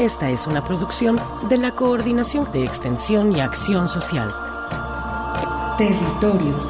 Esta es una producción de la Coordinación de Extensión y Acción Social. Territorios.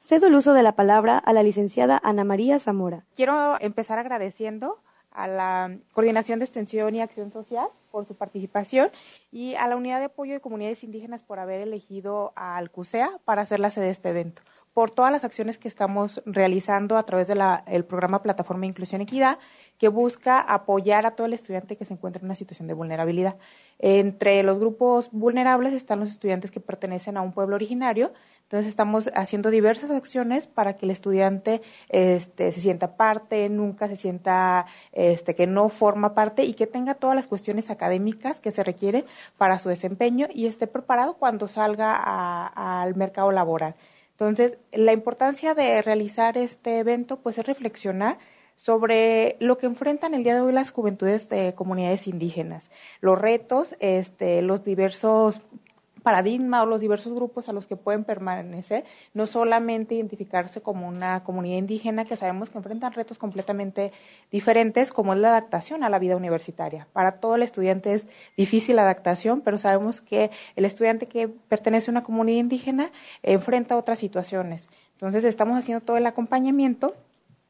Cedo el uso de la palabra a la licenciada Ana María Zamora. Quiero empezar agradeciendo a la Coordinación de Extensión y Acción Social por su participación y a la Unidad de Apoyo de Comunidades Indígenas por haber elegido al CUSEA para ser la sede de este evento por todas las acciones que estamos realizando a través del programa Plataforma Inclusión Equidad, que busca apoyar a todo el estudiante que se encuentra en una situación de vulnerabilidad. Entre los grupos vulnerables están los estudiantes que pertenecen a un pueblo originario, entonces estamos haciendo diversas acciones para que el estudiante este, se sienta parte, nunca se sienta este, que no forma parte y que tenga todas las cuestiones académicas que se requieren para su desempeño y esté preparado cuando salga al mercado laboral. Entonces, la importancia de realizar este evento pues es reflexionar sobre lo que enfrentan el día de hoy las juventudes de comunidades indígenas, los retos, este, los diversos paradigma o los diversos grupos a los que pueden permanecer, no solamente identificarse como una comunidad indígena que sabemos que enfrentan retos completamente diferentes, como es la adaptación a la vida universitaria. Para todo el estudiante es difícil la adaptación, pero sabemos que el estudiante que pertenece a una comunidad indígena enfrenta otras situaciones. Entonces, estamos haciendo todo el acompañamiento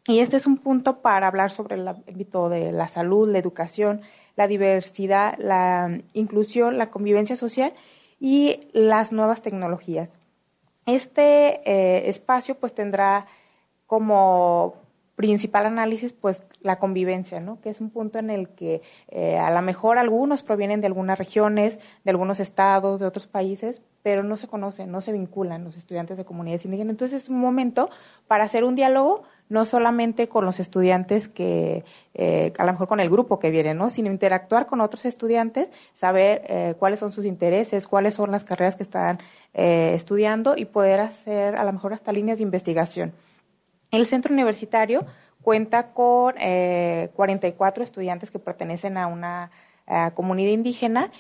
y este es un punto para hablar sobre el ámbito de la salud, la educación, la diversidad, la inclusión, la convivencia social y las nuevas tecnologías. Este eh, espacio pues tendrá como principal análisis pues la convivencia, ¿no? que es un punto en el que eh, a lo mejor algunos provienen de algunas regiones, de algunos estados, de otros países, pero no se conocen, no se vinculan los estudiantes de comunidades indígenas. Entonces es un momento para hacer un diálogo no solamente con los estudiantes que, eh, a lo mejor con el grupo que viene, ¿no? sino interactuar con otros estudiantes, saber eh, cuáles son sus intereses, cuáles son las carreras que están eh, estudiando y poder hacer a lo mejor hasta líneas de investigación. El centro universitario cuenta con 44 estudiantes que pertenecen a una comunidad indígena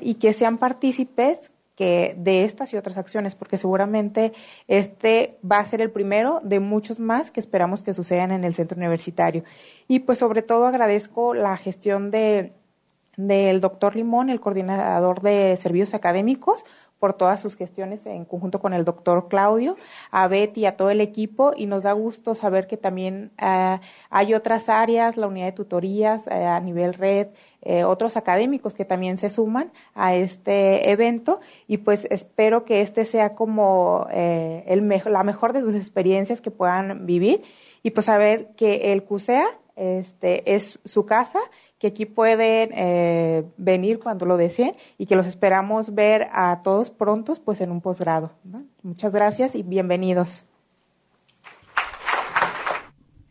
y que sean partícipes que de estas y otras acciones, porque seguramente este va a ser el primero de muchos más que esperamos que sucedan en el centro universitario. Y pues sobre todo agradezco la gestión de del doctor Limón, el coordinador de servicios académicos, por todas sus gestiones en conjunto con el doctor Claudio, a Betty a todo el equipo y nos da gusto saber que también eh, hay otras áreas, la unidad de tutorías eh, a nivel red, eh, otros académicos que también se suman a este evento y pues espero que este sea como el la mejor de sus experiencias que puedan vivir y pues saber que el CUSEA este, es su casa que aquí pueden eh, venir cuando lo deseen y que los esperamos ver a todos prontos pues en un posgrado. Muchas gracias y bienvenidos.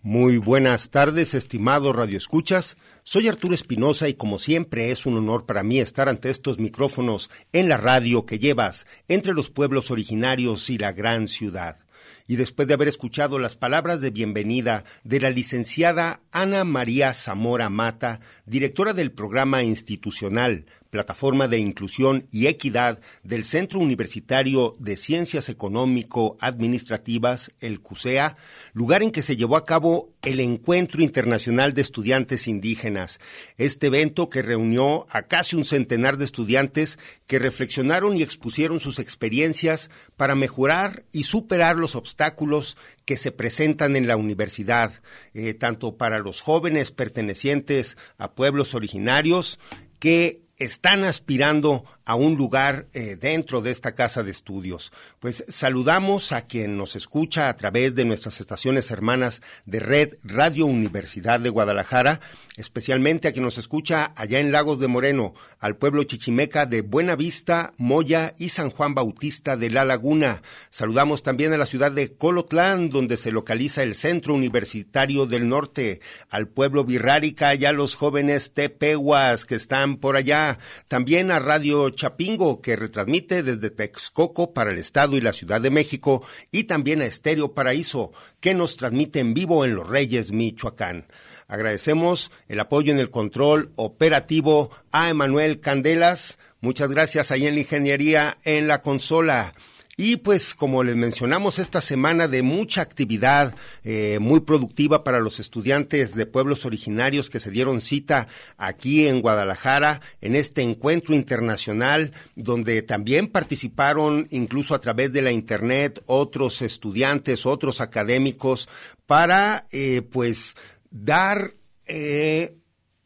Muy buenas tardes, estimados radioescuchas. Soy Arturo Espinosa y como siempre es un honor para mí estar ante estos micrófonos en la radio que llevas entre los pueblos originarios y la gran ciudad y después de haber escuchado las palabras de bienvenida de la licenciada Ana María Zamora Mata, directora del programa institucional plataforma de inclusión y equidad del Centro Universitario de Ciencias Económico-Administrativas, el CUSEA, lugar en que se llevó a cabo el Encuentro Internacional de Estudiantes Indígenas. Este evento que reunió a casi un centenar de estudiantes que reflexionaron y expusieron sus experiencias para mejorar y superar los obstáculos que se presentan en la universidad, eh, tanto para los jóvenes pertenecientes a pueblos originarios que están aspirando a un lugar eh, dentro de esta casa de estudios. Pues saludamos a quien nos escucha a través de nuestras estaciones hermanas de Red Radio Universidad de Guadalajara, especialmente a quien nos escucha allá en Lagos de Moreno, al pueblo chichimeca de Buena Vista, Moya y San Juan Bautista de La Laguna. Saludamos también a la ciudad de Colotlán, donde se localiza el Centro Universitario del Norte, al pueblo Virrárica y a los jóvenes tepehuas que están por allá. También a Radio Chapingo, que retransmite desde Texcoco para el Estado y la Ciudad de México, y también a Estéreo Paraíso, que nos transmite en vivo en Los Reyes, Michoacán. Agradecemos el apoyo en el control operativo a Emanuel Candelas. Muchas gracias ahí en la ingeniería en la consola. Y pues como les mencionamos, esta semana de mucha actividad eh, muy productiva para los estudiantes de pueblos originarios que se dieron cita aquí en Guadalajara en este encuentro internacional donde también participaron incluso a través de la internet otros estudiantes, otros académicos para eh, pues dar eh,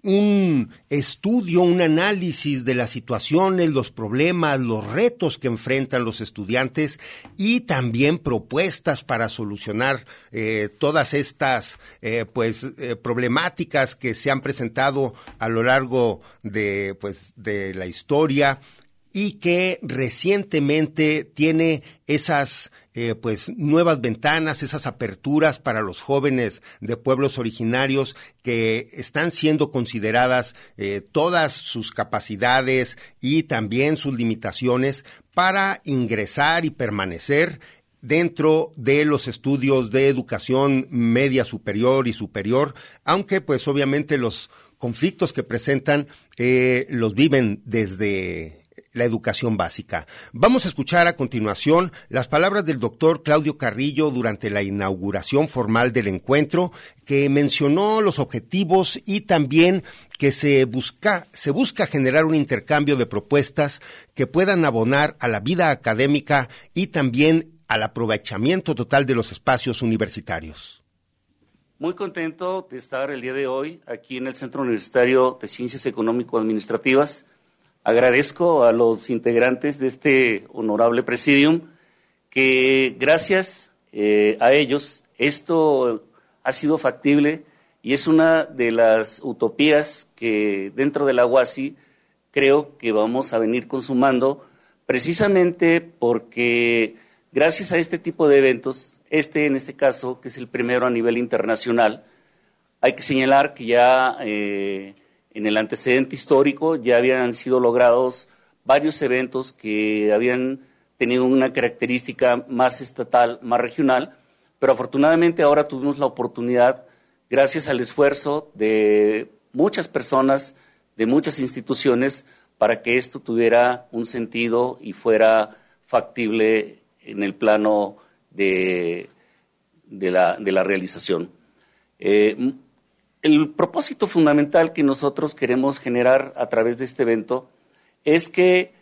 un estudio, un análisis de las situaciones, los problemas, los retos que enfrentan los estudiantes y también propuestas para solucionar eh, todas estas eh, pues eh, problemáticas que se han presentado a lo largo de pues de la historia y que recientemente tiene esas eh, pues nuevas ventanas, esas aperturas para los jóvenes de pueblos originarios que están siendo consideradas eh, todas sus capacidades y también sus limitaciones para ingresar y permanecer dentro de los estudios de educación media superior y superior, aunque pues obviamente los conflictos que presentan eh, los viven desde la educación básica. Vamos a escuchar a continuación las palabras del doctor Claudio Carrillo durante la inauguración formal del encuentro, que mencionó los objetivos y también que se busca, se busca generar un intercambio de propuestas que puedan abonar a la vida académica y también al aprovechamiento total de los espacios universitarios. Muy contento de estar el día de hoy aquí en el Centro Universitario de Ciencias Económico-Administrativas Agradezco a los integrantes de este honorable presidium que gracias eh, a ellos esto ha sido factible y es una de las utopías que dentro de la UASI creo que vamos a venir consumando precisamente porque gracias a este tipo de eventos, este en este caso, que es el primero a nivel internacional, hay que señalar que ya eh, en el antecedente histórico ya habían sido logrados varios eventos que habían tenido una característica más estatal, más regional, pero afortunadamente ahora tuvimos la oportunidad, gracias al esfuerzo de muchas personas, de muchas instituciones, para que esto tuviera un sentido y fuera factible en el plano de, la, realización. Eh, el propósito fundamental que nosotros queremos generar a través de este evento es que,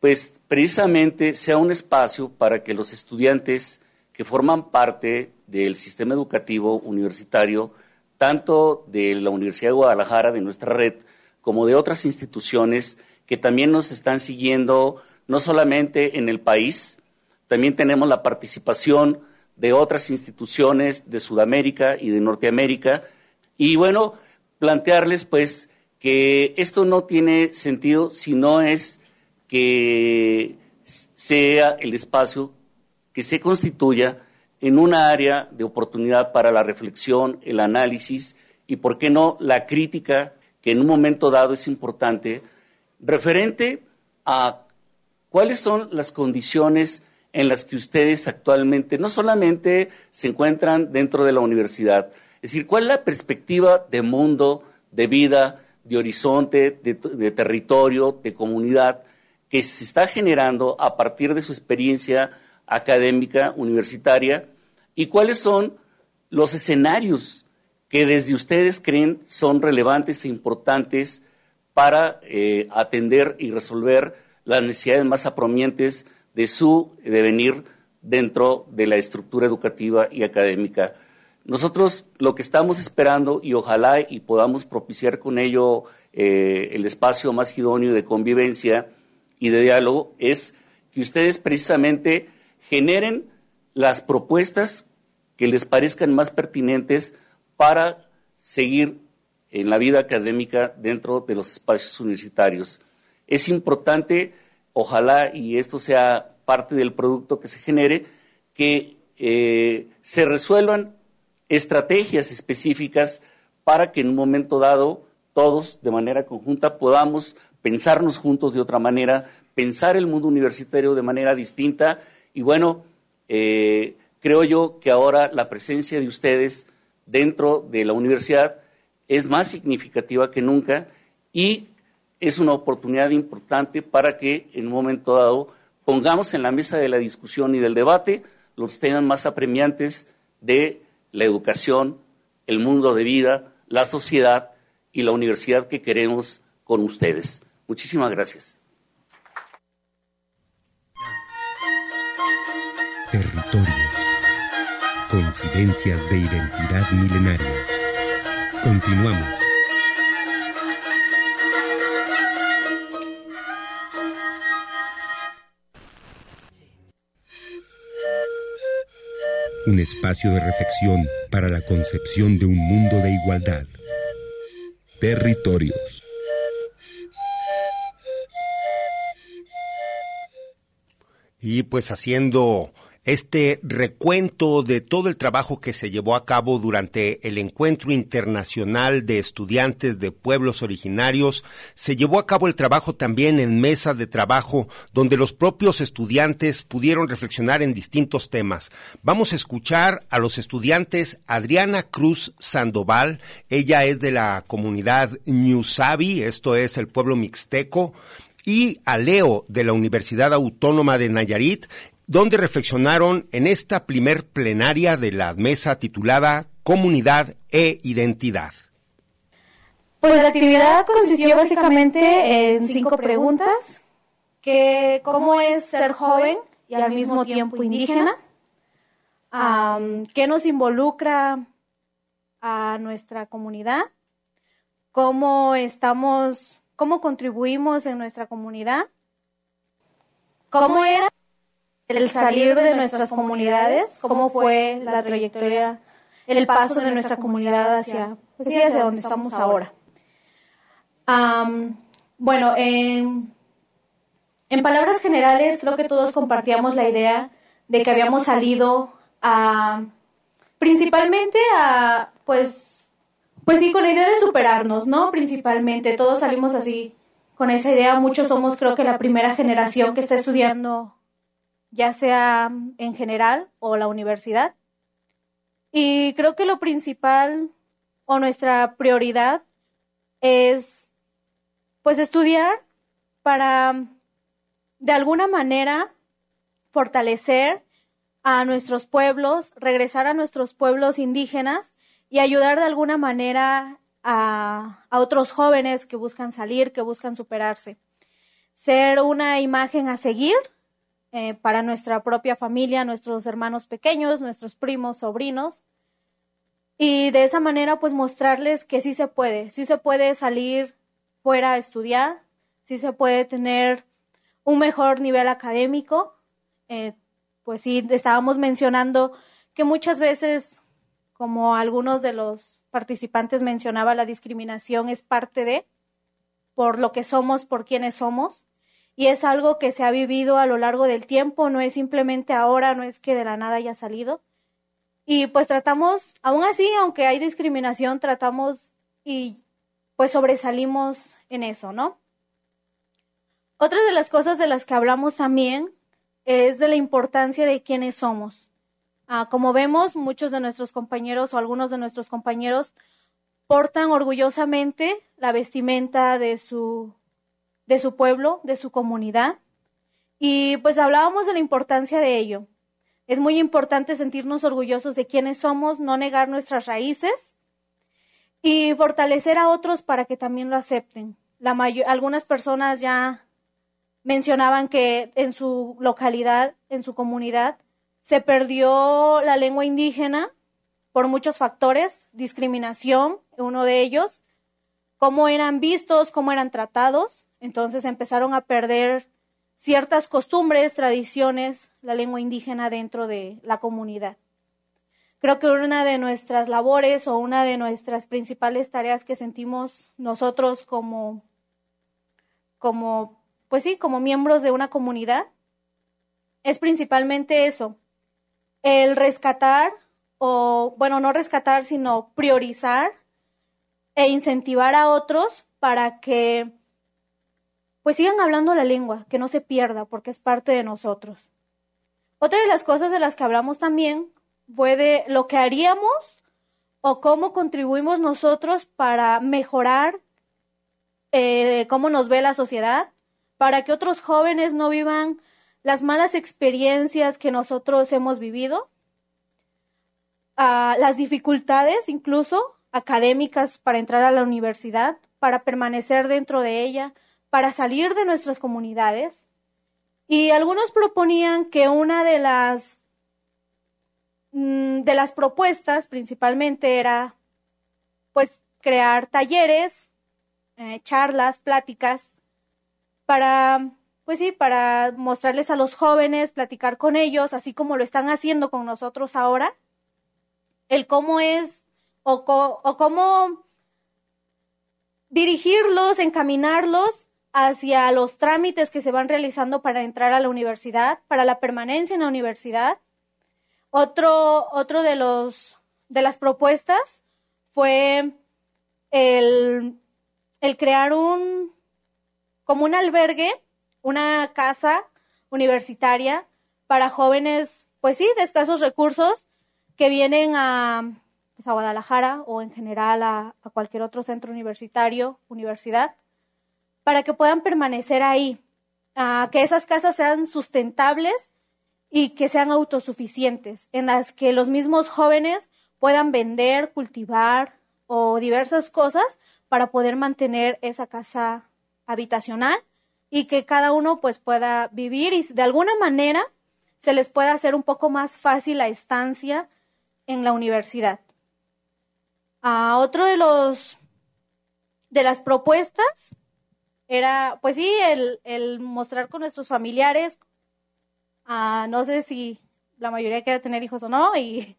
pues, precisamente sea un espacio para que los estudiantes que forman parte del sistema educativo universitario, tanto de la Universidad de Guadalajara, de nuestra red, como de otras instituciones que también nos están siguiendo, no solamente en el país, también tenemos la participación de otras instituciones de Sudamérica y de Norteamérica, y bueno, plantearles pues que esto no tiene sentido si no es que sea el espacio que se constituya en una área de oportunidad para la reflexión, el análisis y, por qué no, la crítica, que en un momento dado es importante, referente a cuáles son las condiciones en las que ustedes actualmente no solamente se encuentran dentro de la universidad, es decir, ¿cuál es la perspectiva de mundo, de vida, de horizonte, de, territorio, de comunidad, que se está generando a partir de su experiencia académica, universitaria, y cuáles son los escenarios que desde ustedes creen son relevantes e importantes para eh, atender y resolver las necesidades más apremiantes de su devenir dentro de la estructura educativa y académica. Nosotros lo que estamos esperando y ojalá y podamos propiciar con ello eh, el espacio más idóneo de convivencia y de diálogo es que ustedes precisamente generen las propuestas que les parezcan más pertinentes para seguir en la vida académica dentro de los espacios universitarios. Es importante, ojalá, y esto sea parte del producto que se genere, que eh, se resuelvan estrategias específicas para que en un momento dado todos de manera conjunta podamos pensarnos juntos de otra manera, pensar el mundo universitario de manera distinta. Y bueno, eh, creo yo que ahora la presencia de ustedes dentro de la universidad es más significativa que nunca y es una oportunidad importante para que en un momento dado pongamos en la mesa de la discusión y del debate los temas más apremiantes de la educación, el mundo de vida, la sociedad y la universidad que queremos con ustedes. Muchísimas gracias. Territorios. Coincidencias de identidad milenaria. Continuamos. Un espacio de reflexión para la concepción de un mundo de igualdad. Territorios. Y pues haciendo este recuento de todo el trabajo que se llevó a cabo durante el Encuentro Internacional de Estudiantes de Pueblos Originarios. Se llevó a cabo el trabajo también en mesa de trabajo donde los propios estudiantes pudieron reflexionar en distintos temas. Vamos a escuchar a los estudiantes Adriana Cruz Sandoval. Ella es de la comunidad Ñusabi, esto es el pueblo mixteco y a Leo de la Universidad Autónoma de Nayarit donde reflexionaron en esta primer plenaria de la mesa titulada Comunidad e Identidad. Pues la actividad consistió básicamente en cinco preguntas, que cómo es ser joven y al mismo tiempo indígena, qué nos involucra a nuestra comunidad, cómo estamos, cómo contribuimos en nuestra comunidad, cómo era el salir de nuestras comunidades, cómo fue la trayectoria, el paso de nuestra comunidad hacia, pues hacia donde estamos ahora. bueno, en, en palabras generales, creo que todos compartíamos la idea de que habíamos salido a, principalmente a, pues, pues sí, con la idea de superarnos, ¿no? Principalmente, todos salimos así, con esa idea. Muchos somos, creo que, la primera generación que está estudiando ya sea en general o la universidad. Y creo que lo principal o nuestra prioridad es pues estudiar para de alguna manera fortalecer a nuestros pueblos, regresar a nuestros pueblos indígenas y ayudar de alguna manera a, a, otros jóvenes que buscan salir, que buscan superarse. Ser una imagen a seguir eh, para nuestra propia familia, nuestros hermanos pequeños, nuestros primos, sobrinos. Y de esa manera, pues mostrarles que sí se puede, sí se puede salir fuera a estudiar, sí se puede tener un mejor nivel académico. Eh, pues sí, estábamos mencionando que muchas veces, como algunos de los participantes mencionaba, la discriminación es parte de por lo que somos, por quienes somos y es algo que se ha vivido a lo largo del tiempo, no es simplemente ahora, no es que de la nada haya salido. Y pues tratamos, aún así, aunque hay discriminación, tratamos y pues sobresalimos en eso, ¿no? Otra de las cosas de las que hablamos también es de la importancia de quiénes somos. Ah, como vemos, muchos de nuestros compañeros o algunos de nuestros compañeros portan orgullosamente la vestimenta de su, de su pueblo, de su comunidad. Y pues hablábamos de la importancia de ello. Es muy importante sentirnos orgullosos de quiénes somos, no negar nuestras raíces y fortalecer a otros para que también lo acepten. Algunas personas ya mencionaban que en su localidad, en su comunidad, se perdió la lengua indígena por muchos factores, discriminación, uno de ellos, cómo eran vistos, cómo eran tratados, entonces empezaron a perder ciertas costumbres, tradiciones, la lengua indígena dentro de la comunidad. Creo que una de nuestras labores o una de nuestras principales tareas que sentimos nosotros como, como, pues sí, como miembros de una comunidad, es principalmente eso, el rescatar o, bueno, no rescatar, sino priorizar e incentivar a otros para que pues sigan hablando la lengua, que no se pierda, porque es parte de nosotros. Otra de las cosas de las que hablamos también fue de lo que haríamos o cómo contribuimos nosotros para mejorar eh, cómo nos ve la sociedad, para que otros jóvenes no vivan las malas experiencias que nosotros hemos vivido las dificultades incluso académicas para entrar a la universidad, para permanecer dentro de ella, para salir de nuestras comunidades. Y algunos proponían que una de las mm, de las propuestas principalmente era pues crear talleres, eh, charlas, pláticas para pues sí, para mostrarles a los jóvenes, platicar con ellos, así como lo están haciendo con nosotros ahora, el cómo es o, cómo dirigirlos, encaminarlos hacia los trámites que se van realizando para entrar a la universidad, para la permanencia en la universidad. Otro, otro de los de las propuestas fue el, el crear un como un albergue, una casa universitaria para jóvenes, pues sí, de escasos recursos, que vienen a, pues, a Guadalajara o en general a, cualquier otro centro universitario, universidad, para que puedan permanecer ahí, que esas casas sean sustentables y que sean autosuficientes, en las que los mismos jóvenes puedan vender, cultivar o diversas cosas para poder mantener esa casa habitacional y que cada uno pues pueda vivir y de alguna manera se les pueda hacer un poco más fácil la estancia en la universidad. a otro de los de las propuestas era, pues sí, el, mostrar con nuestros familiares. no sé si la mayoría quiere tener hijos o no, y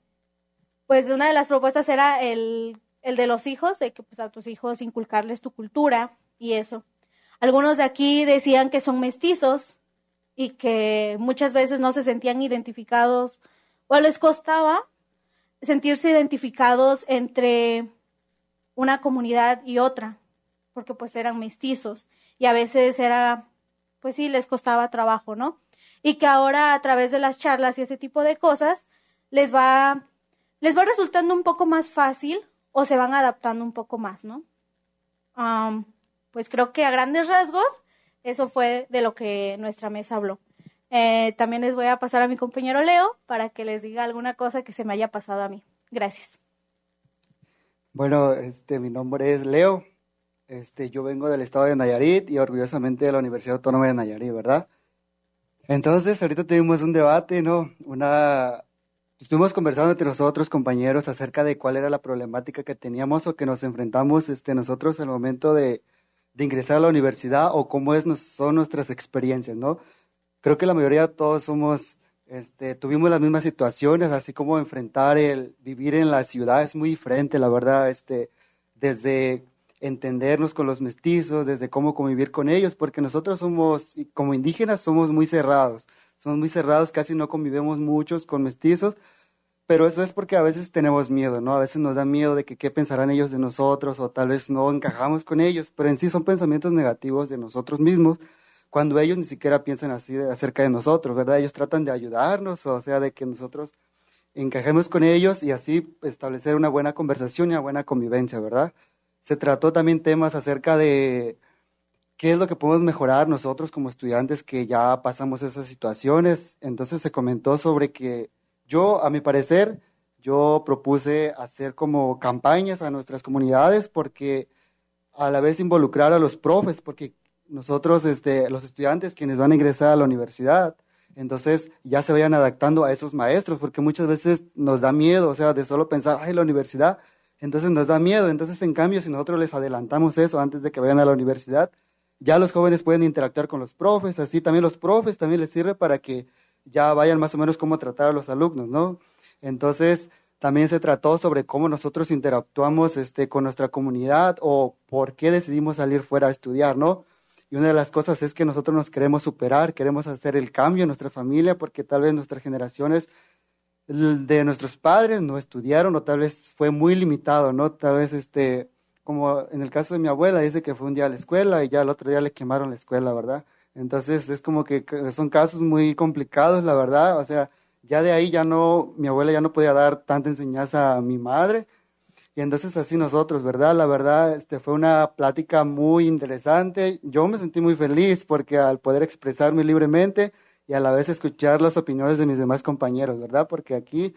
pues una de las propuestas era el, el de los hijos, de que pues a tus hijos inculcarles tu cultura y eso. Algunos de aquí decían que son mestizos y que muchas veces no se sentían identificados o les costaba sentirse identificados entre una comunidad y otra, porque pues eran mestizos y a veces era, pues sí, les costaba trabajo, ¿no? Y que ahora a través de las charlas y ese tipo de cosas les va, les va resultando un poco más fácil o se van adaptando un poco más, ¿no? pues creo que a grandes rasgos eso fue de lo que nuestra mesa habló. Eh, también les voy a pasar a mi compañero Leo para que les diga alguna cosa que se me haya pasado a mí. Gracias. Bueno, este, mi nombre es Leo. Este, yo vengo del estado de Nayarit y orgullosamente de la Universidad Autónoma de Nayarit, ¿verdad? Entonces, ahorita tuvimos un debate, ¿no? Una, estuvimos conversando entre nosotros, compañeros, acerca de cuál era la problemática que teníamos o que nos enfrentamos este, nosotros al momento de, de ingresar a la universidad o cómo es, son nuestras experiencias, ¿no? creo que la mayoría de todos somos, este, tuvimos las mismas situaciones, así como enfrentar el vivir en la ciudad es muy diferente, la verdad, este, desde entendernos con los mestizos, desde cómo convivir con ellos, porque nosotros somos, como indígenas, somos muy cerrados, somos muy cerrados, casi no convivemos muchos con mestizos, pero eso es porque a veces tenemos miedo, ¿no? A veces nos da miedo de que qué pensarán ellos de nosotros o tal vez no encajamos con ellos, pero en sí son pensamientos negativos de nosotros mismos cuando ellos ni siquiera piensan así acerca de nosotros, ¿verdad? Ellos tratan de ayudarnos, o sea, de que nosotros encajemos con ellos y así establecer una buena conversación y una buena convivencia, ¿verdad? Se trató también temas acerca de qué es lo que podemos mejorar nosotros como estudiantes que ya pasamos esas situaciones. Entonces se comentó sobre que yo, a mi parecer, yo propuse hacer como campañas a nuestras comunidades porque a la vez involucrar a los profes, porque nosotros, este, los estudiantes quienes van a ingresar a la universidad, entonces ya se vayan adaptando a esos maestros, porque muchas veces nos da miedo, o sea, de solo pensar, ay, la universidad, entonces nos da miedo. Entonces, en cambio, si nosotros les adelantamos eso antes de que vayan a la universidad, ya los jóvenes pueden interactuar con los profes, así también los profes también les sirve para que ya vayan más o menos cómo tratar a los alumnos, ¿no? Entonces, también se trató sobre cómo nosotros interactuamos este, con nuestra comunidad o por qué decidimos salir fuera a estudiar, ¿no? Y una de las cosas es que nosotros nos queremos superar, queremos hacer el cambio en nuestra familia porque tal vez nuestras generaciones de nuestros padres no estudiaron o tal vez fue muy limitado, ¿no? Tal vez este, como en el caso de mi abuela, dice que fue un día a la escuela y ya el otro día le quemaron la escuela, ¿verdad? Entonces es como que son casos muy complicados, la verdad, o sea, ya de ahí ya no, mi abuela ya no podía dar tanta enseñanza a mi madre y entonces así nosotros, ¿verdad? La verdad, este fue una plática muy interesante. Yo me sentí muy feliz porque al poder expresarme libremente y a la vez escuchar las opiniones de mis demás compañeros, ¿verdad? Porque aquí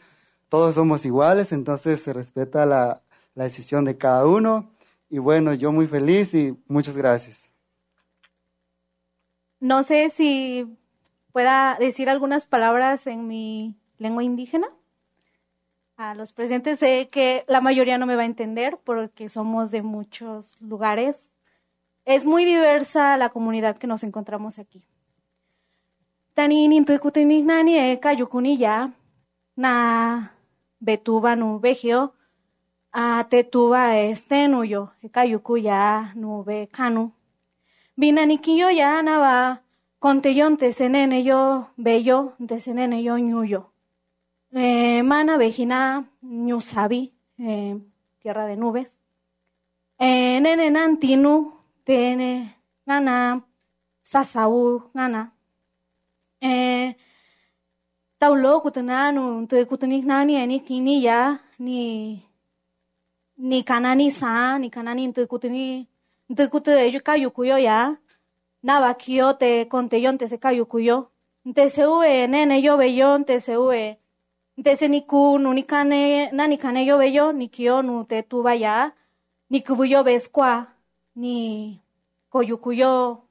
todos somos iguales, entonces se respeta la, la decisión de cada uno. Y bueno, yo muy feliz y muchas gracias. No sé si pueda decir algunas palabras en mi lengua indígena a los presentes. Sé que la mayoría no me va a entender porque somos de muchos lugares. Es muy diversa la comunidad que nos encontramos aquí. Tani nani e ya na betuba nu vegio a tetuba este nuyo e ya nu be kanu. Binanikiyo ya nava contellón te senene yo bello te senene yo ñuyo. Eh, mana Vejina Ñusabi, eh, tierra de nubes. Eh, nene Nantinu, Tene Nana, Sasaú, Nana. Eh, Taulo kutananu, te nani ni ya, ni ni kanani sa, ni kanani te kutani, te kute ellos kayukuyo ya. Nava kio te te se. Te se ue nene yo bellón, te se ue Ntese niku nu nikane na nikane yo bello nikio nu te tuba ya nikubuyo beskwa ni koyukuyo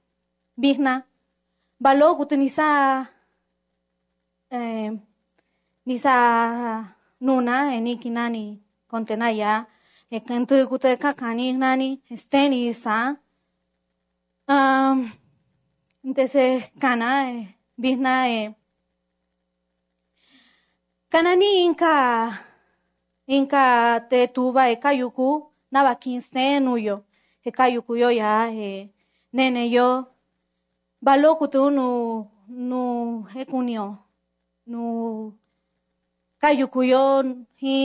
bihna balo gutenisa eh, nisa nuna eniki nani kontenaya ekentu gute kakani nani esteni sa. Um, ntese kana eh, bihna eh, Kanani inka inka te tuba e kayuku naba kinstenu yo e kayuku yo ya e nene yo baloku tu nu nu ekunio nu kayuku yo hi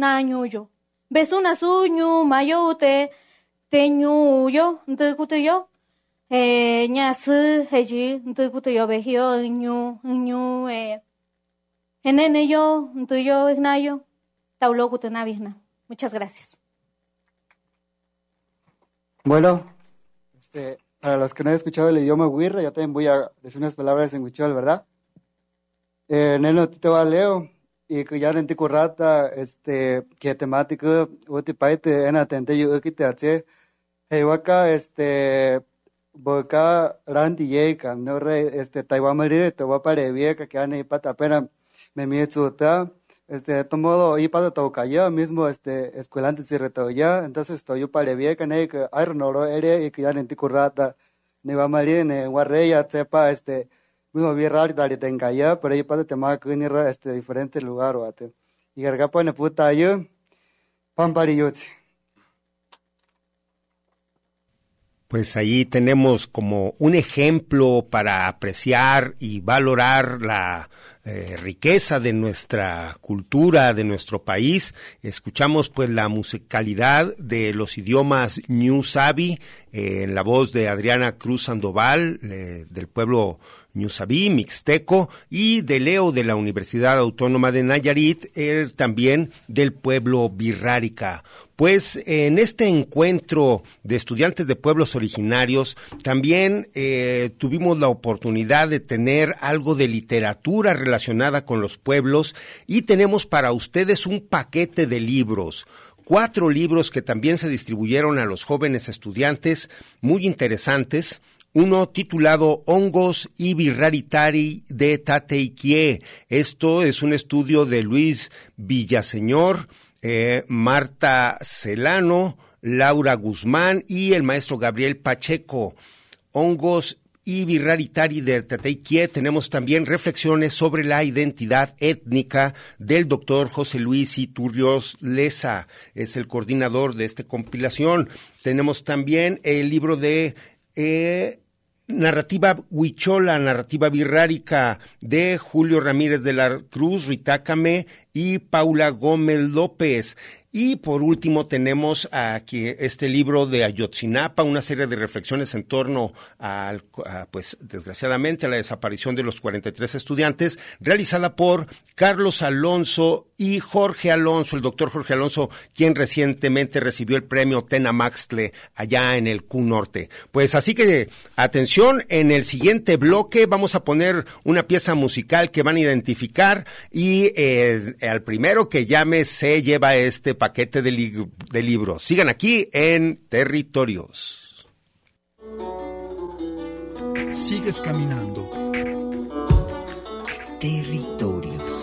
nanyu yo besuna suñu mayo te teñu yo ntukute yo e ñasu heji ntukute yo behio ñu ñu e Enene yo, tuyo, Ignayo, Taulo Gutenavizna. Muchas gracias. Bueno, este, para los que no han escuchado el idioma huirra, yo también voy a decir unas palabras en huichol, ¿verdad? Eh, neno te va leo. Y que ya en rata, este, que temático, uti en atente, yo que te hace, hey, waka, este, boca, ranti, yeca, no re, este, taiwan marir, te va para vieja, que ane y pata, pena, me mietzuta, este, de todo modo, y para yo mismo, este, escuelante si ya entonces estoy para bien que ne que ay no ere y que ya nenti currata, ne va maría ne guarreya sepa, este, mismo bien raro dale tenga ya, pero ahí para tema que ni este diferente lugar o ate. Y carga pone puta yo, pampariyotsi. Pues ahí tenemos como un ejemplo para apreciar y valorar la eh, riqueza de nuestra cultura, de nuestro país. Escuchamos pues la musicalidad de los idiomas New Sabi eh, en la voz de Adriana Cruz Sandoval, eh, del pueblo Ñusabí, Mixteco y de Leo de la Universidad Autónoma de Nayarit, también del pueblo Birrárica. Pues en este encuentro de estudiantes de pueblos originarios también eh, tuvimos la oportunidad de tener algo de literatura relacionada con los pueblos y tenemos para ustedes un paquete de libros cuatro libros que también se distribuyeron a los jóvenes estudiantes, muy interesantes. Uno titulado Hongos y Birraritari de Tateikie. Esto es un estudio de Luis Villaseñor, eh, Marta Celano, Laura Guzmán y el maestro Gabriel Pacheco. Hongos y Virraritari de Tateikie tenemos también reflexiones sobre la identidad étnica del doctor José Luis Iturrios Leza, es el coordinador de esta compilación. Tenemos también el libro de eh, Narrativa Huichola, Narrativa Birrárica de Julio Ramírez de la Cruz, Ritácame y Paula Gómez López. Y por último tenemos aquí este libro de Ayotzinapa, una serie de reflexiones en torno al, pues desgraciadamente a la desaparición de los 43 estudiantes, realizada por Carlos Alonso y Jorge Alonso, el doctor Jorge Alonso, quien recientemente recibió el premio Tena Maxtle allá en el Q Norte. Pues así que atención, en el siguiente bloque vamos a poner una pieza musical que van a identificar y eh, al primero que llame se lleva este paquete de, de libros. Sigan aquí en Territorios. Sigues caminando. Territorios.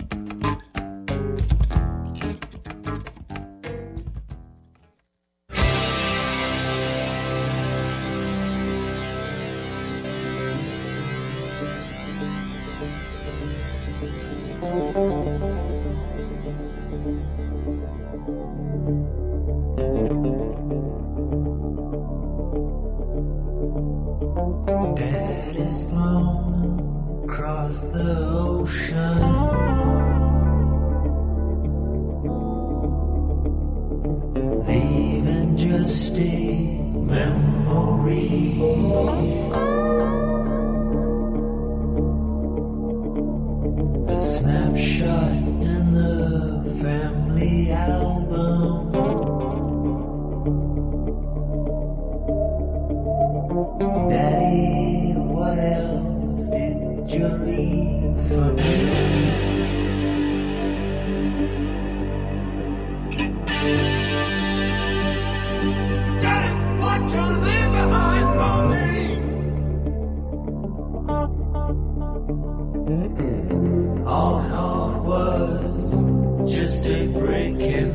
breaking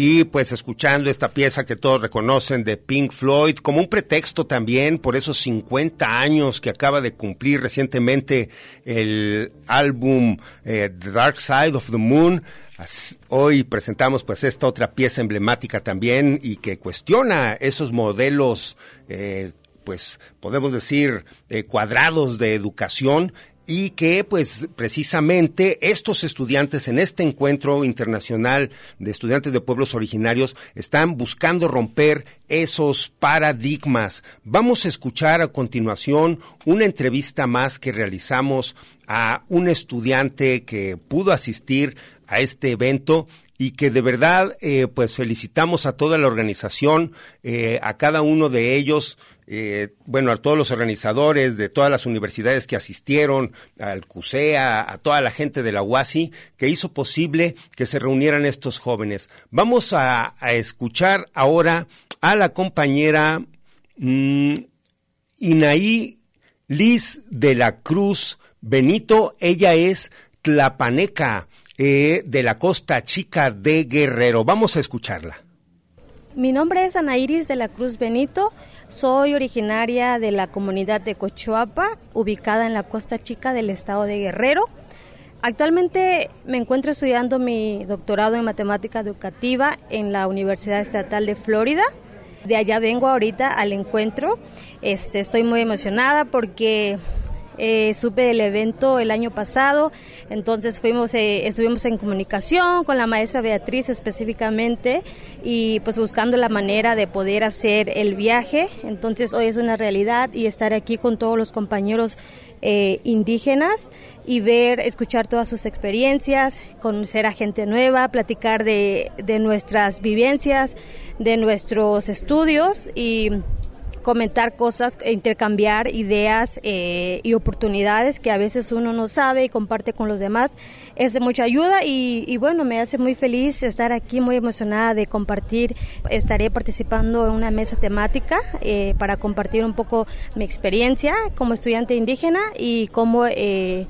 y pues escuchando esta pieza que todos reconocen de Pink Floyd como un pretexto también por esos 50 años que acaba de cumplir recientemente el álbum eh, The Dark Side of the Moon. Hoy presentamos pues esta otra pieza emblemática también y que cuestiona esos modelos eh, pues podemos decir eh, cuadrados de educación y que pues precisamente estos estudiantes en este encuentro internacional de estudiantes de pueblos originarios están buscando romper esos paradigmas. Vamos a escuchar a continuación una entrevista más que realizamos a un estudiante que pudo asistir a este evento y que de verdad eh, pues felicitamos a toda la organización, eh, a cada uno de ellos, eh, bueno, a todos los organizadores de todas las universidades que asistieron, al CUSEA, a toda la gente de la UASI, que hizo posible que se reunieran estos jóvenes. Vamos a, escuchar ahora a la compañera mm, Inaí Liz de la Cruz Benito. Ella es tlapaneca eh, de la Costa Chica de Guerrero. Vamos a escucharla. Mi nombre es Ana Iris de la Cruz Benito. Soy originaria de la comunidad de Cochuapa, ubicada en la costa chica del estado de Guerrero. Actualmente me encuentro estudiando mi doctorado en matemática educativa en la Universidad Estatal de Florida. De allá vengo ahorita al encuentro. Este, estoy muy emocionada porque eh, supe del evento el año pasado, entonces fuimos, eh, estuvimos en comunicación con la maestra Beatriz específicamente y pues buscando la manera de poder hacer el viaje. Entonces hoy es una realidad y estar aquí con todos los compañeros eh, indígenas y ver, escuchar todas sus experiencias, conocer a gente nueva, platicar de, de nuestras vivencias, de nuestros estudios y comentar cosas, e intercambiar ideas eh, y oportunidades que a veces uno no sabe y comparte con los demás. Es de mucha ayuda y, bueno, me hace muy feliz estar aquí, muy emocionada de compartir. Estaré participando en una mesa temática eh, para compartir un poco mi experiencia como estudiante indígena y cómo... Eh,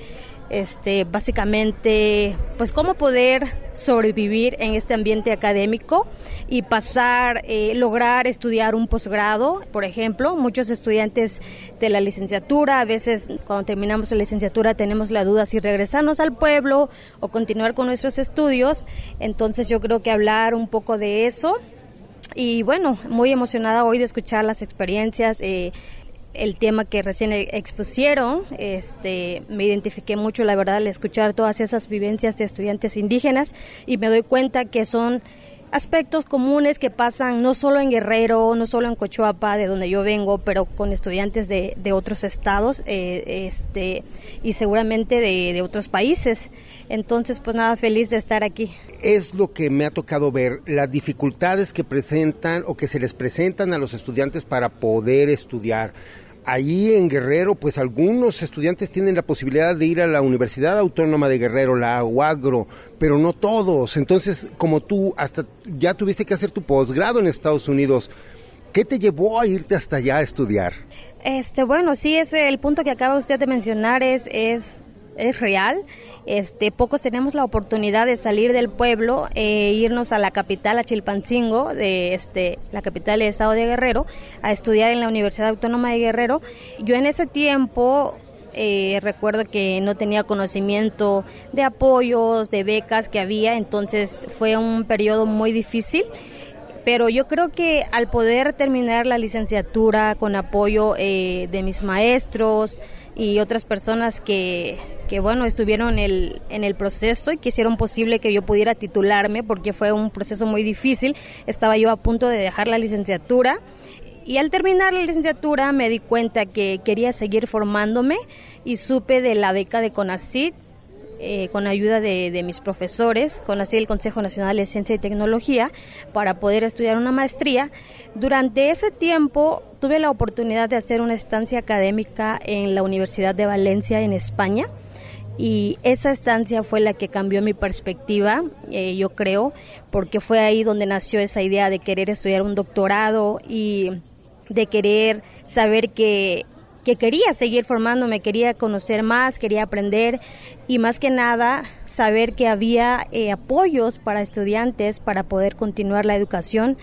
este, básicamente, pues cómo poder sobrevivir en este ambiente académico y pasar, eh, lograr estudiar un posgrado, por ejemplo. Muchos estudiantes de la licenciatura, a veces cuando terminamos la licenciatura tenemos la duda si regresarnos al pueblo o continuar con nuestros estudios. Entonces yo creo que hablar un poco de eso. Y bueno, muy emocionada hoy de escuchar las experiencias. Eh, el tema que recién expusieron, este, me identifiqué mucho, la verdad, al escuchar todas esas vivencias de estudiantes indígenas y me doy cuenta que son aspectos comunes que pasan no solo en Guerrero, no solo en Cochuapa, de donde yo vengo, pero con estudiantes de, de otros estados eh, este, y seguramente de, otros países. Entonces, pues nada, feliz de estar aquí. Es lo que me ha tocado ver, las dificultades que presentan o que se les presentan a los estudiantes para poder estudiar Allí en Guerrero, pues algunos estudiantes tienen la posibilidad de ir a la Universidad Autónoma de Guerrero, la UAGRO, pero no todos. Entonces, como tú hasta ya tuviste que hacer tu posgrado en Estados Unidos, ¿qué te llevó a irte hasta allá a estudiar? Este, bueno, sí, es el punto que acaba usted de mencionar es es es real. Este, pocos tenemos la oportunidad de salir del pueblo e irnos a la capital, a Chilpancingo, de este, la capital del estado de Guerrero, a estudiar en la Universidad Autónoma de Guerrero. Yo en ese tiempo eh, recuerdo que no tenía conocimiento de apoyos, de becas que había, entonces fue un periodo muy difícil. Pero yo creo que al poder terminar la licenciatura con apoyo eh, de mis maestros y otras personas que, que bueno, estuvieron en el, en el proceso y que hicieron posible que yo pudiera titularme porque fue un proceso muy difícil. Estaba yo a punto de dejar la licenciatura y al terminar la licenciatura me di cuenta que quería seguir formándome y supe de la beca de CONACYT eh, con ayuda de, de, mis profesores, con así el Consejo Nacional de Ciencia y Tecnología, para poder estudiar una maestría. Durante ese tiempo tuve la oportunidad de hacer una estancia académica en la Universidad de Valencia, en España y esa estancia fue la que cambió mi perspectiva, eh, yo creo, porque fue ahí donde nació esa idea de querer estudiar un doctorado y de querer saber que que quería seguir formándome, quería conocer más, quería aprender y más que nada saber que había eh, apoyos para estudiantes para poder continuar la educación.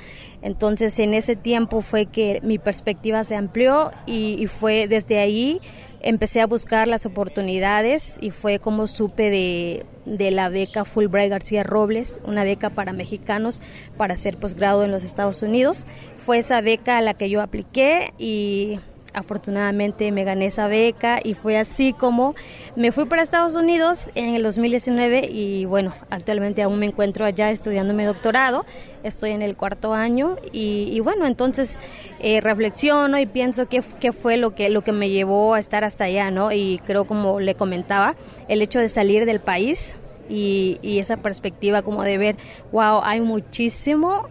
Entonces en ese tiempo fue que mi perspectiva se amplió y, fue desde ahí empecé a buscar las oportunidades y fue como supe de, de, la beca Fulbright García Robles, una beca para mexicanos para hacer posgrado en los Estados Unidos. Fue esa beca a la que yo apliqué y afortunadamente me gané esa beca y fue así como me fui para Estados Unidos en el 2019 y bueno, actualmente aún me encuentro allá estudiando mi doctorado, estoy en el cuarto año y, bueno, entonces eh, reflexiono y pienso qué, qué fue lo que, lo que me llevó a estar hasta allá, ¿no? Y creo como le comentaba, el hecho de salir del país y, y, esa perspectiva como de ver, wow, hay muchísimo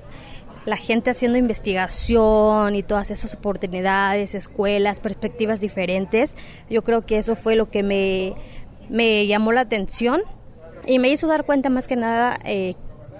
la gente haciendo investigación y todas esas oportunidades, escuelas, perspectivas diferentes. Yo creo que eso fue lo que me, me llamó la atención y me hizo dar cuenta más que nada eh,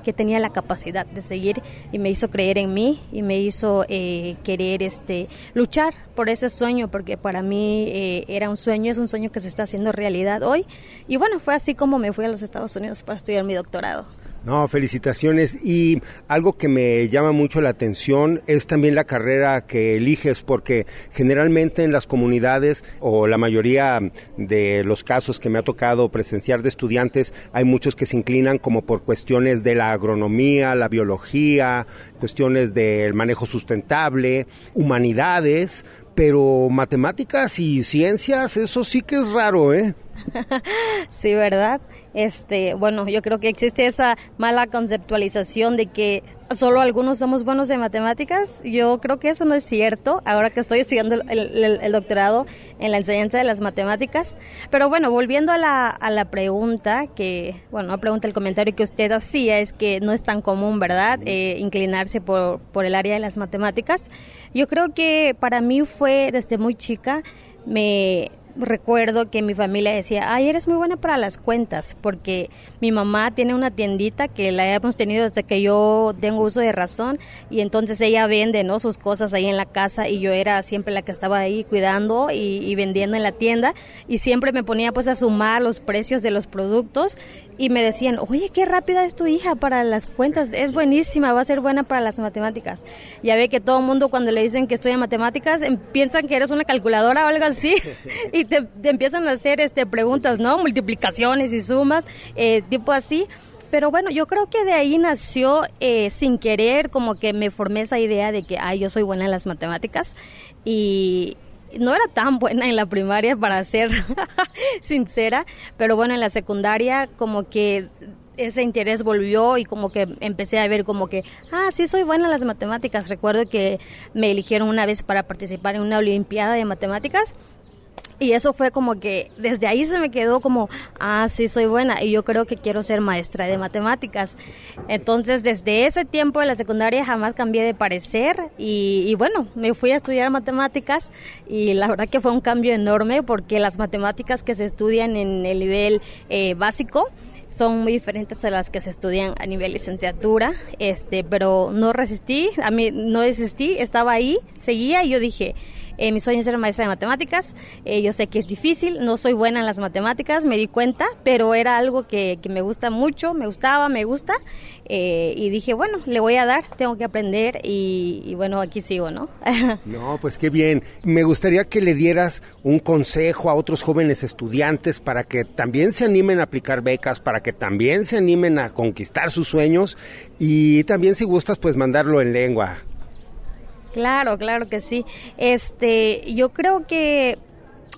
que tenía la capacidad de seguir y me hizo creer en mí y me hizo eh, querer este luchar por ese sueño porque para mí eh, era un sueño es un sueño que se está haciendo realidad hoy y bueno fue así como me fui a los Estados Unidos para estudiar mi doctorado no, felicitaciones. Y algo que me llama mucho la atención es también la carrera que eliges, porque generalmente en las comunidades o la mayoría de los casos que me ha tocado presenciar de estudiantes, hay muchos que se inclinan como por cuestiones de la agronomía, la biología, cuestiones del manejo sustentable, humanidades, pero matemáticas y ciencias, eso sí que es raro, ¿eh? sí, ¿verdad? Este, bueno, yo creo que existe esa mala conceptualización de que solo algunos somos buenos en matemáticas. Yo creo que eso no es cierto, ahora que estoy estudiando el, doctorado en la enseñanza de las matemáticas. Pero bueno, volviendo a la, a la pregunta, que, bueno, la pregunta, el comentario que usted hacía es que no es tan común, ¿verdad?, eh, inclinarse por, por el área de las matemáticas. Yo creo que para mí fue desde muy chica, me recuerdo que mi familia decía, ay, eres muy buena para las cuentas, porque mi mamá tiene una tiendita que la hemos tenido desde que yo tengo uso de razón y entonces ella vende, ¿no? Sus cosas ahí en la casa y yo era siempre la que estaba ahí cuidando y, vendiendo en la tienda y siempre me ponía pues a sumar los precios de los productos y me decían, oye, qué rápida es tu hija para las cuentas, es buenísima, va a ser buena para las matemáticas. Ya ve que todo el mundo cuando le dicen que estudia matemáticas em, piensan que eres una calculadora o algo así y te, empiezan a hacer este preguntas, ¿no? Multiplicaciones y sumas, eh, tipo así. Pero bueno, yo creo que de ahí nació eh, sin querer, como que me formé esa idea de que, ay, yo soy buena en las matemáticas. Y, no era tan buena en la primaria para ser sincera, pero bueno, en la secundaria como que ese interés volvió y como que empecé a ver como que, ah, sí soy buena en las matemáticas. Recuerdo que me eligieron una vez para participar en una olimpiada de matemáticas y eso fue como que desde ahí se me quedó como, ah, sí, soy buena y yo creo que quiero ser maestra de matemáticas. Entonces, desde ese tiempo de la secundaria jamás cambié de parecer y, bueno, me fui a estudiar matemáticas y la verdad que fue un cambio enorme porque las matemáticas que se estudian en el nivel eh, básico, son muy diferentes a las que se estudian a nivel licenciatura, este, pero no resistí, a mí no desistí, estaba ahí, seguía y yo dije, eh, mi sueño es ser maestra de matemáticas. Eh, yo sé que es difícil, no soy buena en las matemáticas, me di cuenta, pero era algo que, me gusta mucho, me gustaba, me gusta. Eh, y dije, bueno, le voy a dar, tengo que aprender y, bueno, aquí sigo, ¿no? no, pues qué bien. Me gustaría que le dieras un consejo a otros jóvenes estudiantes para que también se animen a aplicar becas, para que también se animen a conquistar sus sueños y también si gustas, pues mandarlo en lengua. Claro, claro que sí. Este, yo creo que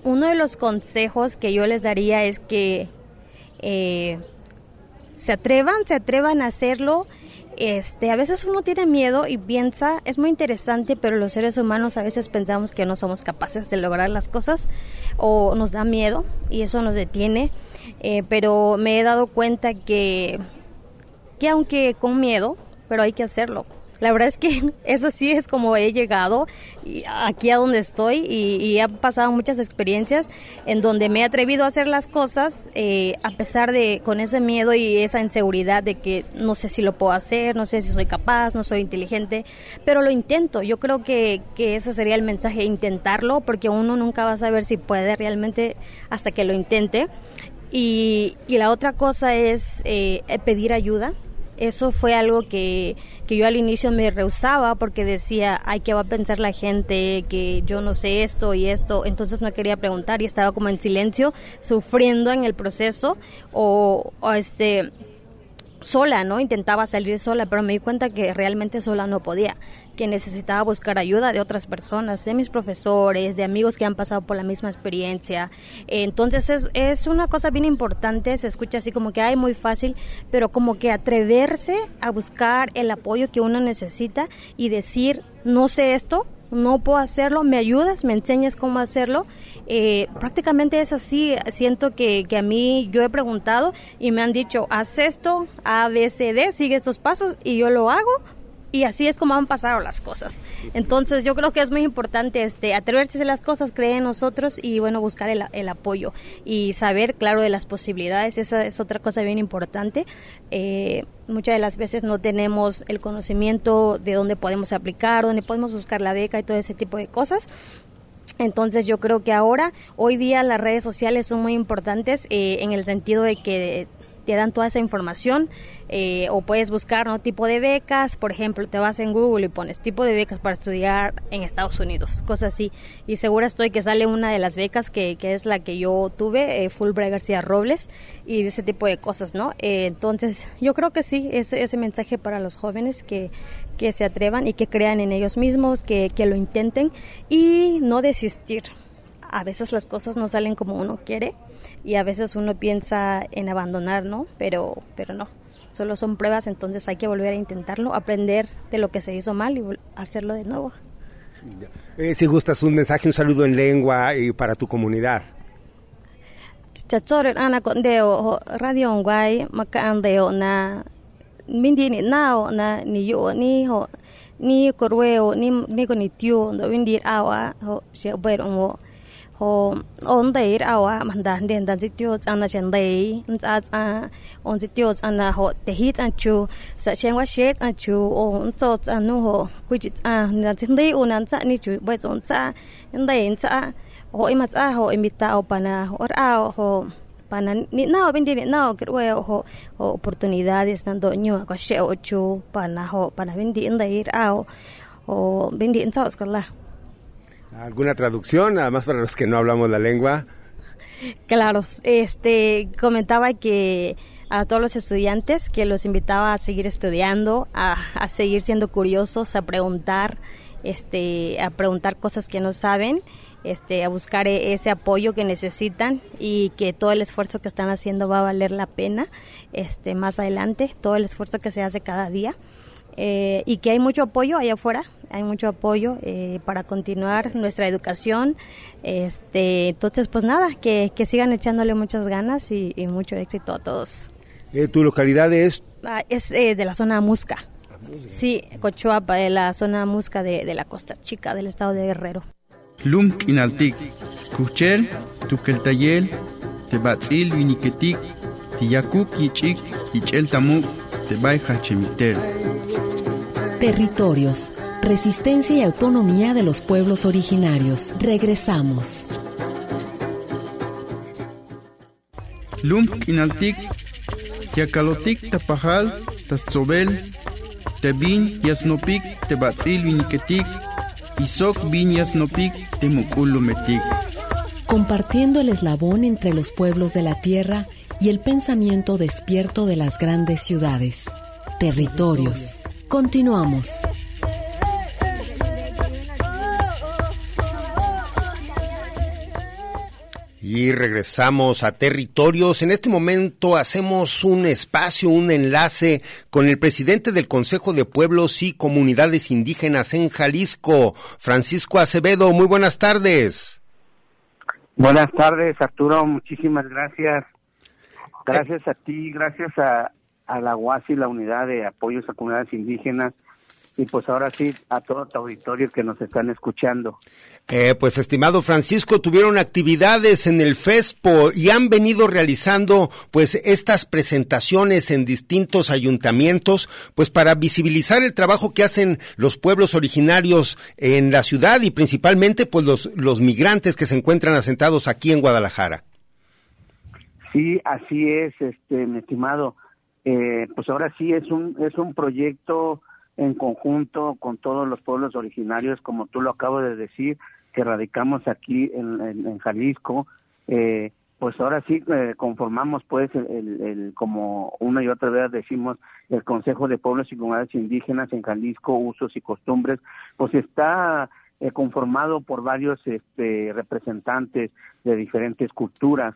uno de los consejos que yo les daría es que eh, se atrevan, se atrevan a hacerlo. Este, a veces uno tiene miedo y piensa, es muy interesante, pero los seres humanos a veces pensamos que no somos capaces de lograr las cosas o nos da miedo y eso nos detiene. Eh, pero me he dado cuenta que, que aunque con miedo, pero hay que hacerlo La verdad es que eso sí es como he llegado aquí a donde estoy y, he pasado muchas experiencias en donde me he atrevido a hacer las cosas eh, a pesar de con ese miedo y esa inseguridad de que no sé si lo puedo hacer, no sé si soy capaz, no soy inteligente, pero lo intento. Yo creo que, que ese sería el mensaje, intentarlo, porque uno nunca va a saber si puede realmente hasta que lo intente. Y, y la otra cosa es eh, pedir ayuda. Eso fue algo que, que yo al inicio me rehusaba porque decía, ay, ¿qué va a pensar la gente? Que yo no sé esto y esto. Entonces no quería preguntar y estaba como en silencio, sufriendo en el proceso o, o este sola, ¿no? Intentaba salir sola, pero me di cuenta que realmente sola no podía, que necesitaba buscar ayuda de otras personas, de mis profesores, de amigos que han pasado por la misma experiencia. Entonces es, es una cosa bien importante, se escucha así como que hay muy fácil, pero como que atreverse a buscar el apoyo que uno necesita y decir, no sé esto, no puedo hacerlo, me ayudas, me enseñas cómo hacerlo. Eh, prácticamente es así, siento que, que, a mí yo he preguntado y me han dicho, haz esto, A, B, C, D, sigue estos pasos y yo lo hago y así es como han pasado las cosas. Entonces yo creo que es muy importante este atreverse a las cosas, creer en nosotros y bueno, buscar el, apoyo y saber, claro, de las posibilidades, esa es otra cosa bien importante. Eh, muchas de las veces no tenemos el conocimiento de dónde podemos aplicar, dónde podemos buscar la beca y todo ese tipo de cosas. Entonces yo creo que ahora, hoy día las redes sociales son muy importantes eh, en el sentido de que te dan toda esa información eh, o puedes buscar ¿no? tipo de becas, por ejemplo, te vas en Google y pones tipo de becas para estudiar en Estados Unidos, cosas así. Y segura estoy que sale una de las becas que, que es la que yo tuve, eh, Fulbright García Robles, y de ese tipo de cosas, ¿no? Eh, entonces, yo creo que sí, ese, ese mensaje para los jóvenes que, que se atrevan y que crean en ellos mismos, que, que lo intenten y no desistir. A veces las cosas no salen como uno quiere y a veces uno piensa en abandonar, ¿no? Pero, pero no, solo son pruebas, entonces hay que volver a intentarlo, aprender de lo que se hizo mal y hacerlo de nuevo. Eh, si gustas un mensaje, un saludo en lengua y para tu comunidad. Chachor ana condeo radio nguai makandeo na mindi ni nao na ni yo ni ho ni korweo ni ni ko ni tio ndo windi awa ho se ber ngo ho on dei awa manda den dan ji tio ana chen dei. Nza za on ji tio ana ho te hit an chu sa chen wa she an chu o zo za nu ho ku ji a na chen dei o nan za ni chu bai zon za dei za ho ima za ho imita o pana or a ho pana ni na bindi ni na ke we ho ho oportunidades dando nyu ko she o chu pana ho pana bindi dei a o bindi nza escola ¿Alguna traducción? Además para los que no hablamos la lengua. Claro, este comentaba que a todos los estudiantes que los invitaba a seguir estudiando, a, a seguir siendo curiosos, a preguntar, este, a preguntar cosas que no saben, este, a buscar e, ese apoyo que necesitan y que todo el esfuerzo que están haciendo va a valer la pena, este, más adelante, todo el esfuerzo que se hace cada día. Eh, y que hay mucho apoyo allá afuera, hay mucho apoyo eh, para continuar nuestra educación. Este, entonces, pues nada, que, que sigan echándole muchas ganas y, y mucho éxito a todos. Eh, ¿Tu localidad es? Ah, es eh, de la zona Musca. Sí, Cochoapa, de la zona Musca de, de la Costa Chica del estado de Guerrero. Lum kinaltik, kuchel, tukeltayel, tebatzil viniketik, tiyakuk yichik, yichel tamuk, tebay hachemitel. Territorios, resistencia y autonomía de los pueblos originarios. Regresamos. Lum kinaltik, yakalotik tapajal, tatzobel, tebin yasnopik, tebatzil viniketik, isok bin yasnopik, temukulumetik. Compartiendo el eslabón entre los pueblos de la tierra y el pensamiento despierto de las grandes ciudades. Territorios. Continuamos. Y regresamos a territorios. En este momento hacemos un espacio, un enlace con el presidente del Consejo de Pueblos y Comunidades Indígenas en Jalisco, Francisco Acevedo. Muy buenas tardes. Buenas tardes, Arturo. Muchísimas gracias. Gracias a ti, gracias a, a la UAS y la Unidad de Apoyos a Comunidades Indígenas y pues ahora sí a todo tu auditorio que nos están escuchando. Eh, pues estimado Francisco, tuvieron actividades en el FESPO y han venido realizando pues estas presentaciones en distintos ayuntamientos pues para visibilizar el trabajo que hacen los pueblos originarios en la ciudad y principalmente pues los, los migrantes que se encuentran asentados aquí en Guadalajara. Sí, así es, este, mi estimado. Eh, pues ahora sí es un es un proyecto en conjunto con todos los pueblos originarios, como tú lo acabas de decir, que radicamos aquí en, Jalisco, eh, pues ahora sí eh, conformamos pues el, como una y otra vez decimos el Consejo de Pueblos y Comunidades Indígenas en Jalisco, usos y costumbres, pues está eh, conformado por varios este, representantes de diferentes culturas.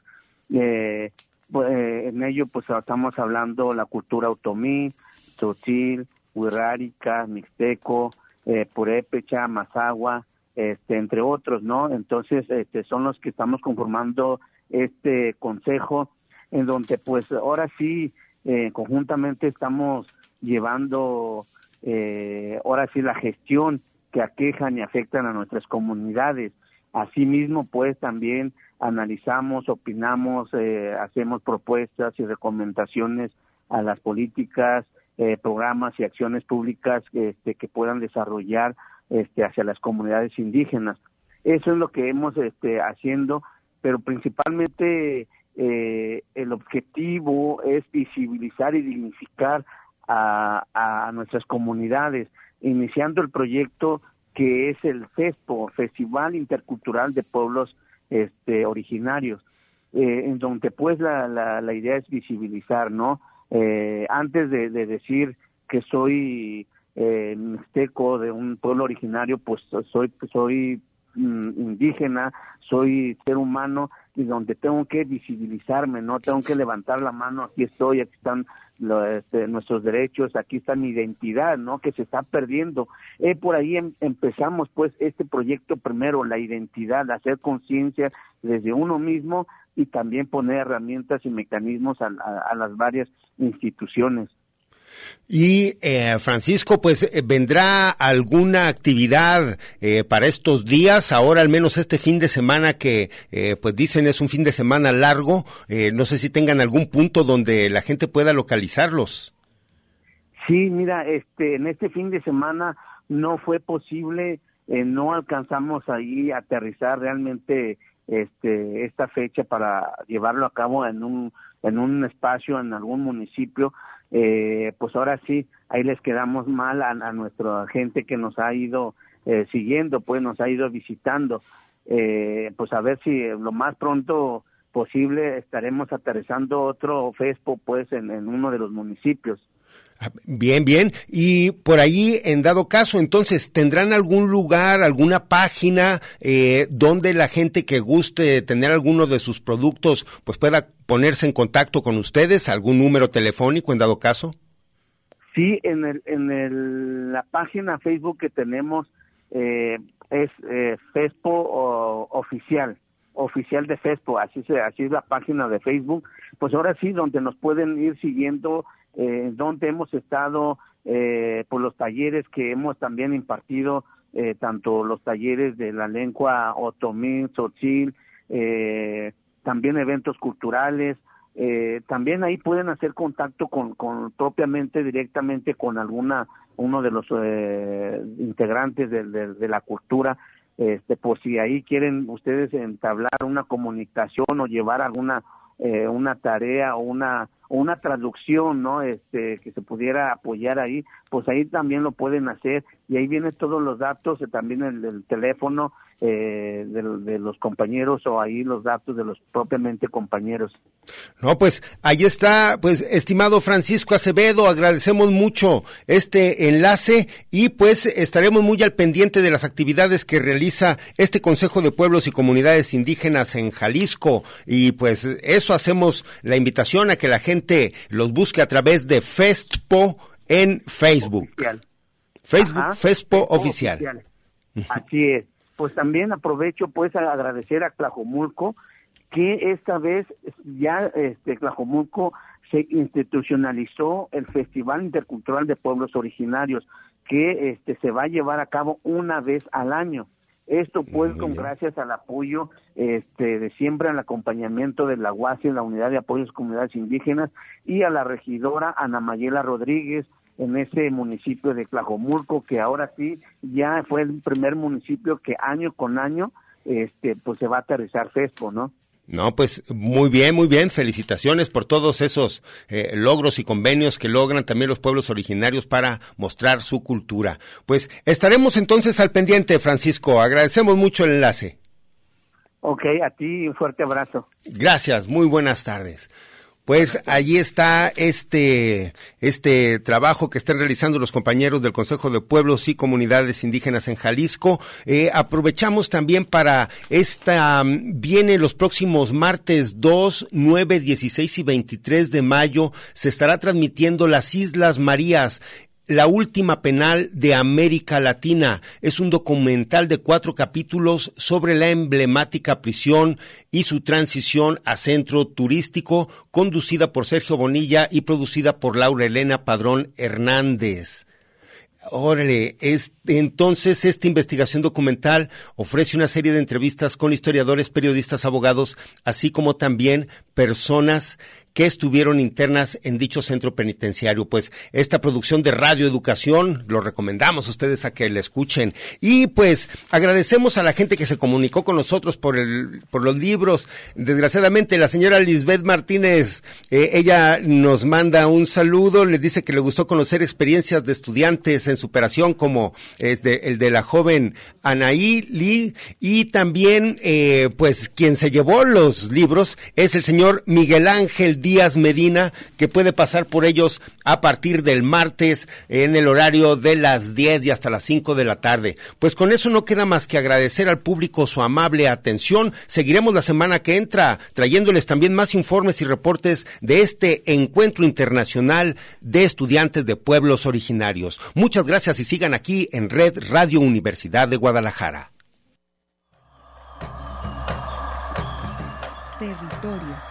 Pues, en ello pues estamos hablando la cultura otomí, tzotzil, Huirrárica, Mixteco, eh, Purépecha, Mazagua, este, entre otros, ¿no? Entonces, este, son los que estamos conformando este consejo, en donde, pues, ahora sí, eh, conjuntamente estamos llevando, eh, ahora sí, la gestión que aquejan y afectan a nuestras comunidades. Asimismo, pues, también analizamos, opinamos, eh, hacemos propuestas y recomendaciones a las políticas eh, programas y acciones públicas este, que puedan desarrollar este, hacia las comunidades indígenas. Eso es lo que hemos este, haciendo, pero principalmente eh, el objetivo es visibilizar y dignificar a, a, nuestras comunidades, iniciando el proyecto que es el FESPO, Festival Intercultural de Pueblos este, Originarios, eh, en donde pues la, la, la idea es visibilizar, ¿no? Eh, antes de, decir que soy eh, mixteco de un pueblo originario, pues soy, soy mm, indígena, soy ser humano y donde tengo que visibilizarme, no tengo que levantar la mano, aquí estoy, aquí están este, nuestros derechos, aquí está mi identidad, ¿no? Que se está perdiendo. Eh, por ahí em, empezamos pues este proyecto primero, la identidad, hacer conciencia desde uno mismo y también poner herramientas y mecanismos a, las varias instituciones. Y eh, Francisco, pues eh, vendrá alguna actividad eh, para estos días, ahora al menos este fin de semana que pues dicen es un fin de semana largo, no sé si tengan algún punto donde la gente pueda localizarlos. Sí, mira, este, en este fin de semana no fue posible, no alcanzamos ahí a aterrizar realmente este, esta fecha para llevarlo a cabo en un, en un espacio, en algún municipio, eh, pues ahora sí, ahí les quedamos mal a, nuestra gente que nos ha ido eh, siguiendo, pues nos ha ido visitando. Eh, pues a ver si lo más pronto posible estaremos aterrizando otro FESPO pues en uno de los municipios. Bien, bien. Y por ahí, en dado caso, entonces, ¿tendrán algún lugar, alguna página eh, donde la gente que guste tener alguno de sus productos, pues pueda ponerse en contacto con ustedes? ¿Algún número telefónico, en dado caso? Sí, en, el, en el, la página Facebook que tenemos eh, es eh, FESPO oficial, oficial de FESPO, así, se, así es la página de Facebook. Pues ahora sí, donde nos pueden ir siguiendo eh, donde hemos estado eh, por los talleres que hemos también impartido, eh, tanto los talleres de la lengua otomí, tzotzil, eh, también eventos culturales, eh, también ahí pueden hacer contacto con, con propiamente directamente con alguna uno de los eh, integrantes de, de, de, la cultura. Este por si ahí quieren ustedes entablar una comunicación o llevar alguna eh, una tarea o una una traducción, ¿no? Este, que se pudiera apoyar ahí, pues ahí también lo pueden hacer y ahí vienen todos los datos, eh, también el, teléfono eh, de, los compañeros o ahí los datos de los propiamente compañeros. No, pues ahí está, pues estimado Francisco Acevedo, agradecemos mucho este enlace y pues estaremos muy al pendiente de las actividades que realiza este Consejo de Pueblos y Comunidades Indígenas en Jalisco y pues eso hacemos la invitación a que la gente los busque a través de FESTPO en Facebook. Facebook, FESPO, oficial. Así es. Pues también aprovecho pues a agradecer a Tlajomulco que esta vez ya este Tlajomulco se institucionalizó el Festival Intercultural de Pueblos Originarios, que este, se va a llevar a cabo una vez al año. Esto pues con gracias al apoyo este, de siempre al acompañamiento de la UASI, la Unidad de Apoyos a Comunidades Indígenas, y a la regidora Ana Mayela Rodríguez en ese municipio de Tlajomulco, que ahora sí ya fue el primer municipio que año con año este, pues se va a aterrizar FESPO, ¿no? No, pues muy bien, muy bien. Felicitaciones por todos esos eh, logros y convenios que logran también los pueblos originarios para mostrar su cultura. Pues estaremos entonces al pendiente, Francisco. Agradecemos mucho el enlace. Ok, a ti un fuerte abrazo. Gracias, muy buenas tardes. Pues allí está este, este trabajo que están realizando los compañeros del Consejo de Pueblos y Comunidades Indígenas en Jalisco. Eh, aprovechamos también para esta, viene los próximos martes 2, 9, 16 y 23 de mayo, se estará transmitiendo las Islas Marías la última penal de América Latina. Es un documental de cuatro capítulos sobre la emblemática prisión y su transición a centro turístico, conducida por Sergio Bonilla y producida por Laura Elena Padrón Hernández. Órale, entonces esta investigación documental ofrece una serie de entrevistas con historiadores, periodistas, abogados, así como también personas que estuvieron internas en dicho centro penitenciario. Pues esta producción de Radio Educación lo recomendamos a ustedes a que la escuchen. Y pues agradecemos a la gente que se comunicó con nosotros por, el, por los libros. Desgraciadamente la señora Lisbeth Martínez, eh, ella nos manda un saludo, le dice que le gustó conocer experiencias de estudiantes en superación como este, el de la joven Anaí Lee y también eh, pues quien se llevó los libros es el señor Miguel Ángel Díaz Medina, que puede pasar por ellos a partir del martes en el horario de las 10 y hasta las 5 de la tarde. Pues con eso no queda más que agradecer al público su amable atención. Seguiremos la semana que entra trayéndoles también más informes y reportes de este encuentro internacional de estudiantes de pueblos originarios. Muchas gracias y sigan aquí en Red Radio Universidad de Guadalajara. Territorios.